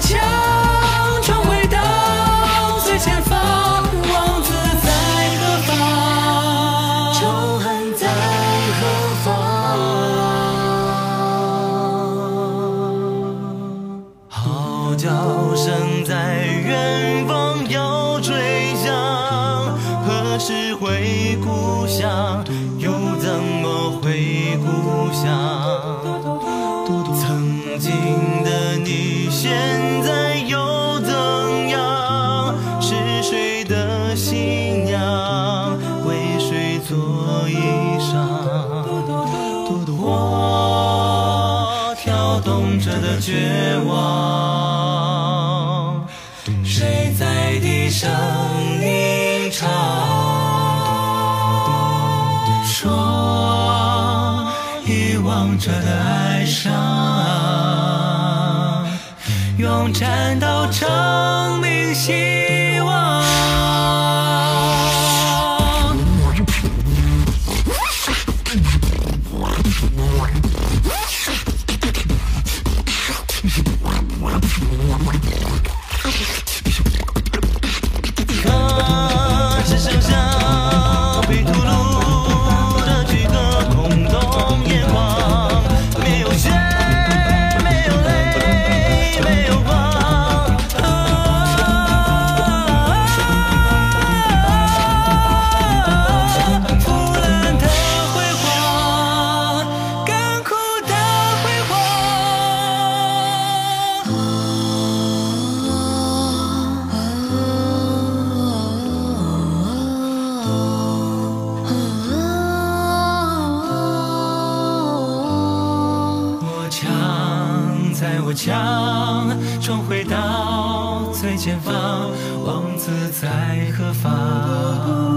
枪重回到最前方，王子在何方？仇恨在何方？号角声在远方要吹响，何时回故乡？着的绝望谁在低声吟唱说遗忘者的哀伤用战斗证明心。我将重回到最前方王子在何方？